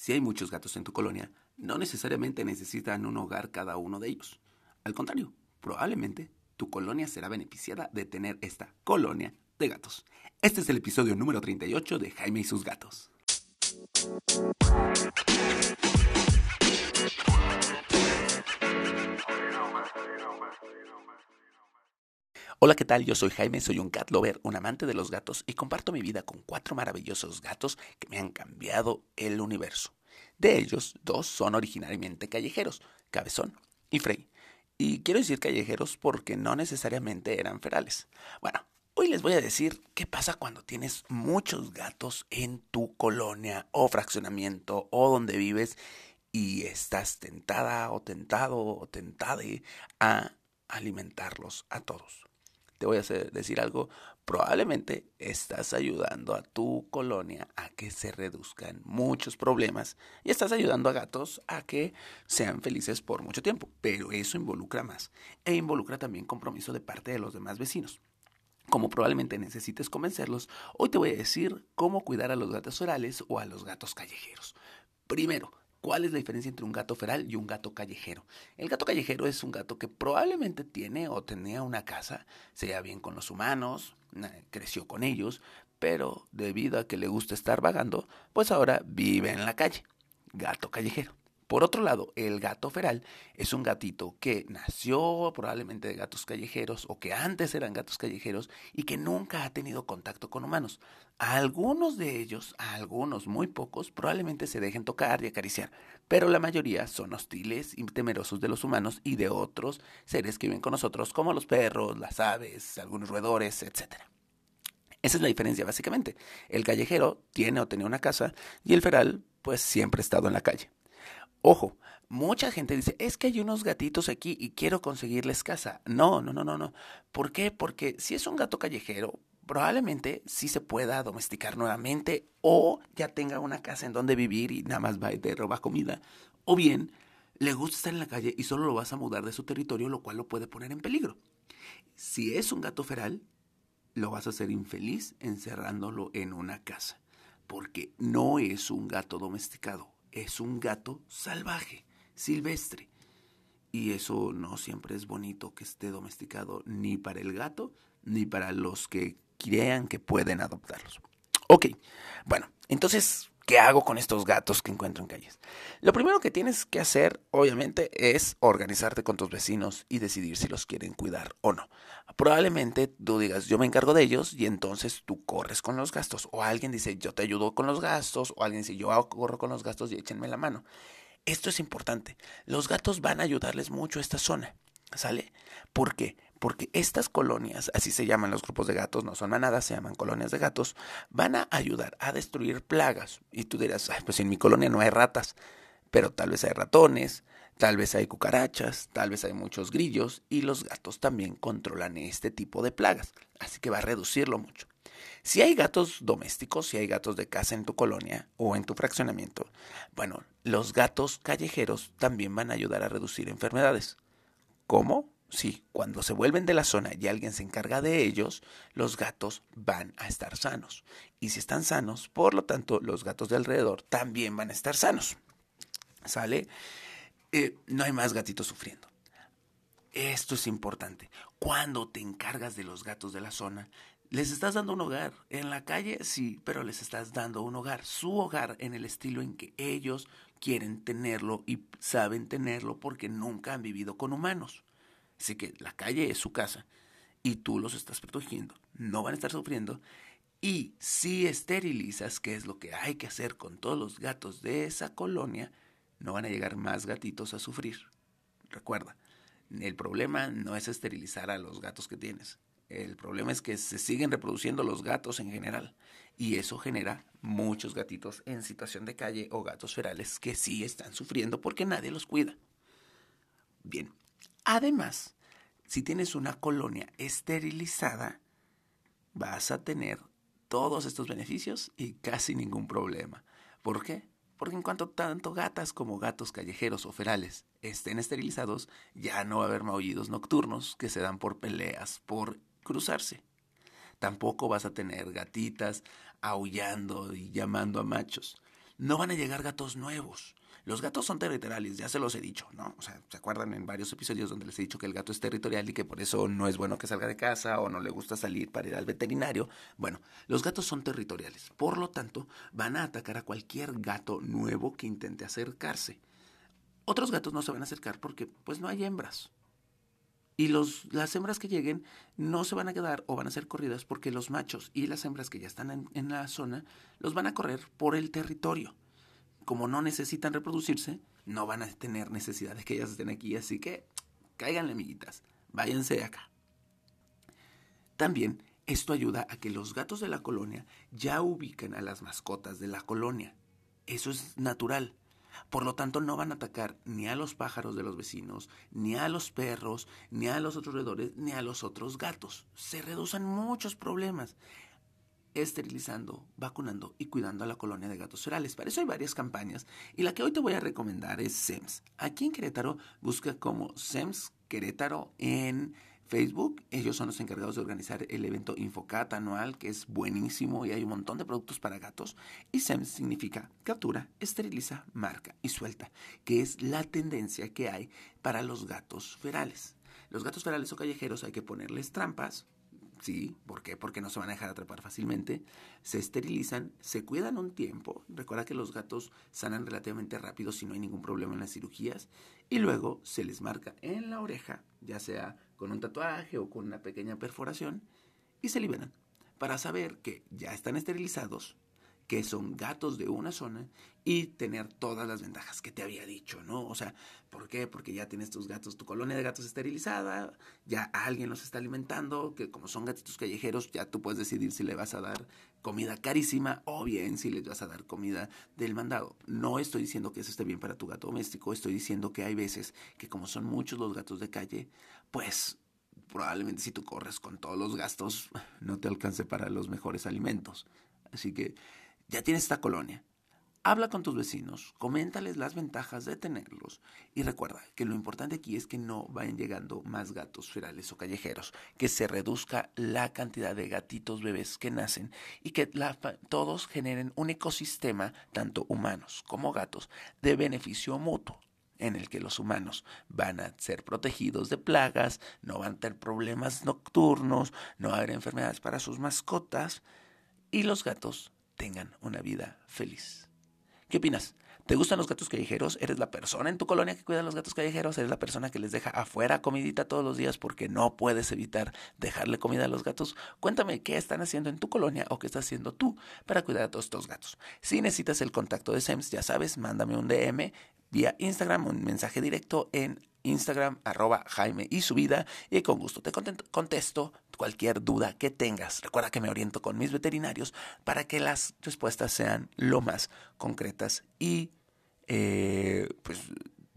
Si hay muchos gatos en tu colonia, no necesariamente necesitan un hogar cada uno de ellos. Al contrario, probablemente tu colonia será beneficiada de tener esta colonia de gatos. Este es el episodio número 38 de Jaime y sus gatos. Hola, ¿qué tal? Yo soy Jaime, soy un cat lover, un amante de los gatos y comparto mi vida con cuatro maravillosos gatos que me han cambiado el universo. De ellos, dos son originariamente callejeros, Cabezón y Frey. Y quiero decir callejeros porque no necesariamente eran ferales. Bueno, hoy les voy a decir qué pasa cuando tienes muchos gatos en tu colonia o fraccionamiento o donde vives y estás tentada o tentado o tentade a alimentarlos a todos te voy a decir algo, probablemente estás ayudando a tu colonia a que se reduzcan muchos problemas y estás ayudando a gatos a que sean felices por mucho tiempo, pero eso involucra más e involucra también compromiso de parte de los demás vecinos. Como probablemente necesites convencerlos, hoy te voy a decir cómo cuidar a los gatos orales o a los gatos callejeros. Primero, ¿Cuál es la diferencia entre un gato feral y un gato callejero? El gato callejero es un gato que probablemente tiene o tenía una casa, se lleva bien con los humanos, creció con ellos, pero debido a que le gusta estar vagando, pues ahora vive en la calle. Gato callejero. Por otro lado, el gato feral es un gatito que nació probablemente de gatos callejeros o que antes eran gatos callejeros y que nunca ha tenido contacto con humanos. A algunos de ellos, a algunos muy pocos, probablemente se dejen tocar y acariciar, pero la mayoría son hostiles y temerosos de los humanos y de otros seres que viven con nosotros, como los perros, las aves, algunos roedores, etc. Esa es la diferencia básicamente. El callejero tiene o tenía una casa y el feral pues siempre ha estado en la calle. Ojo, mucha gente dice, es que hay unos gatitos aquí y quiero conseguirles casa. No, no, no, no, no. ¿Por qué? Porque si es un gato callejero, probablemente sí se pueda domesticar nuevamente o ya tenga una casa en donde vivir y nada más va y te roba comida. O bien, le gusta estar en la calle y solo lo vas a mudar de su territorio, lo cual lo puede poner en peligro. Si es un gato feral, lo vas a hacer infeliz encerrándolo en una casa, porque no es un gato domesticado es un gato salvaje, silvestre. Y eso no siempre es bonito que esté domesticado ni para el gato ni para los que crean que pueden adoptarlos. Ok, bueno, entonces ¿Qué hago con estos gatos que encuentro en calles? Lo primero que tienes que hacer, obviamente, es organizarte con tus vecinos y decidir si los quieren cuidar o no. Probablemente tú digas, yo me encargo de ellos y entonces tú corres con los gastos. O alguien dice, yo te ayudo con los gastos. O alguien dice, yo corro con los gastos y échenme la mano. Esto es importante. Los gatos van a ayudarles mucho a esta zona. ¿Sale? ¿Por qué? Porque estas colonias, así se llaman los grupos de gatos, no son manadas, se llaman colonias de gatos, van a ayudar a destruir plagas. Y tú dirás, pues en mi colonia no hay ratas, pero tal vez hay ratones, tal vez hay cucarachas, tal vez hay muchos grillos, y los gatos también controlan este tipo de plagas, así que va a reducirlo mucho. Si hay gatos domésticos, si hay gatos de casa en tu colonia o en tu fraccionamiento, bueno, los gatos callejeros también van a ayudar a reducir enfermedades. ¿Cómo? Sí, cuando se vuelven de la zona y alguien se encarga de ellos, los gatos van a estar sanos. Y si están sanos, por lo tanto, los gatos de alrededor también van a estar sanos. ¿Sale? Eh, no hay más gatitos sufriendo. Esto es importante. Cuando te encargas de los gatos de la zona, les estás dando un hogar. En la calle sí, pero les estás dando un hogar. Su hogar en el estilo en que ellos quieren tenerlo y saben tenerlo porque nunca han vivido con humanos. Así que la calle es su casa y tú los estás protegiendo. No van a estar sufriendo. Y si esterilizas, que es lo que hay que hacer con todos los gatos de esa colonia, no van a llegar más gatitos a sufrir. Recuerda, el problema no es esterilizar a los gatos que tienes. El problema es que se siguen reproduciendo los gatos en general y eso genera muchos gatitos en situación de calle o gatos ferales que sí están sufriendo porque nadie los cuida. Bien, además, si tienes una colonia esterilizada, vas a tener todos estos beneficios y casi ningún problema. ¿Por qué? Porque en cuanto tanto gatas como gatos callejeros o ferales estén esterilizados, ya no va a haber maullidos nocturnos que se dan por peleas, por cruzarse. Tampoco vas a tener gatitas aullando y llamando a machos. no van a llegar gatos nuevos. Los gatos son territoriales, ya se los he dicho, ¿no? O sea, ¿se acuerdan en varios episodios donde les he dicho que el gato es territorial y que por eso no es bueno que salga de casa o no le gusta salir para ir al veterinario? Bueno, los gatos son territoriales, por lo tanto, van a atacar a cualquier gato nuevo que intente acercarse. Otros gatos no se van a acercar porque pues no hay hembras. Y los, las hembras que lleguen no se van a quedar o van a ser corridas porque los machos y las hembras que ya están en, en la zona los van a correr por el territorio como no necesitan reproducirse, no van a tener necesidad de que ellas estén aquí, así que cáiganle, amiguitas, váyanse de acá. También esto ayuda a que los gatos de la colonia ya ubiquen a las mascotas de la colonia. Eso es natural. Por lo tanto, no van a atacar ni a los pájaros de los vecinos, ni a los perros, ni a los otros roedores, ni a los otros gatos. Se reducen muchos problemas esterilizando, vacunando y cuidando a la colonia de gatos ferales. Para eso hay varias campañas y la que hoy te voy a recomendar es SEMS. Aquí en Querétaro busca como SEMS Querétaro en Facebook. Ellos son los encargados de organizar el evento Infocat anual, que es buenísimo y hay un montón de productos para gatos. Y SEMS significa captura, esteriliza, marca y suelta, que es la tendencia que hay para los gatos ferales. Los gatos ferales o callejeros hay que ponerles trampas, Sí, ¿por qué? Porque no se van a dejar atrapar fácilmente. Se esterilizan, se cuidan un tiempo. Recuerda que los gatos sanan relativamente rápido si no hay ningún problema en las cirugías. Y luego se les marca en la oreja, ya sea con un tatuaje o con una pequeña perforación, y se liberan para saber que ya están esterilizados, que son gatos de una zona y tener todas las ventajas que te había dicho, ¿no? O sea, ¿por qué? Porque ya tienes tus gatos, tu colonia de gatos esterilizada, ya alguien los está alimentando, que como son gatitos callejeros, ya tú puedes decidir si le vas a dar comida carísima o bien si les vas a dar comida del mandado. No estoy diciendo que eso esté bien para tu gato doméstico, estoy diciendo que hay veces que como son muchos los gatos de calle, pues probablemente si tú corres con todos los gastos, no te alcance para los mejores alimentos. Así que ya tienes esta colonia. Habla con tus vecinos, coméntales las ventajas de tenerlos y recuerda que lo importante aquí es que no vayan llegando más gatos ferales o callejeros, que se reduzca la cantidad de gatitos bebés que nacen y que todos generen un ecosistema, tanto humanos como gatos, de beneficio mutuo en el que los humanos van a ser protegidos de plagas, no van a tener problemas nocturnos, no va a haber enfermedades para sus mascotas y los gatos tengan una vida feliz. ¿Qué opinas? ¿Te gustan los gatos callejeros? ¿Eres la persona en tu colonia que cuida a los gatos callejeros? ¿Eres la persona que les deja afuera comidita todos los días porque no puedes evitar dejarle comida a los gatos? Cuéntame qué están haciendo en tu colonia o qué estás haciendo tú para cuidar a todos estos gatos. Si necesitas el contacto de SEMS, ya sabes, mándame un DM vía Instagram, un mensaje directo en Instagram, arroba Jaime y su vida, y con gusto te contesto cualquier duda que tengas. Recuerda que me oriento con mis veterinarios para que las respuestas sean lo más concretas y eh, pues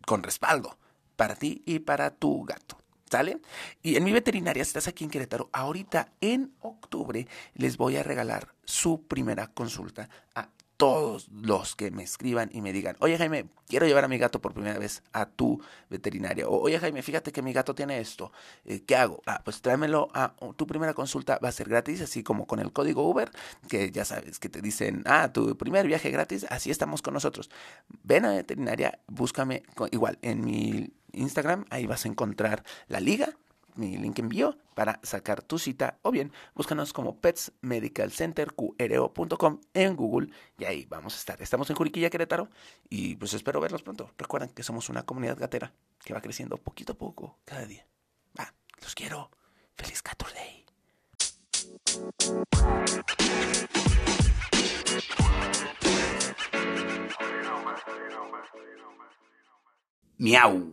con respaldo para ti y para tu gato. ¿Sale? Y en mi veterinaria, si estás aquí en Querétaro, ahorita en octubre les voy a regalar su primera consulta a todos los que me escriban y me digan, oye Jaime, quiero llevar a mi gato por primera vez a tu veterinaria. O oye Jaime, fíjate que mi gato tiene esto. Eh, ¿Qué hago? Ah, pues tráemelo a tu primera consulta, va a ser gratis, así como con el código Uber, que ya sabes, que te dicen, ah, tu primer viaje gratis, así estamos con nosotros. Ven a veterinaria, búscame igual en mi Instagram, ahí vas a encontrar la liga mi link envío para sacar tu cita o bien búscanos como Pets en Google y ahí vamos a estar. Estamos en Juriquilla, Querétaro y pues espero verlos pronto. Recuerden que somos una comunidad gatera que va creciendo poquito a poco cada día. Va, los quiero. Feliz Day. Miau.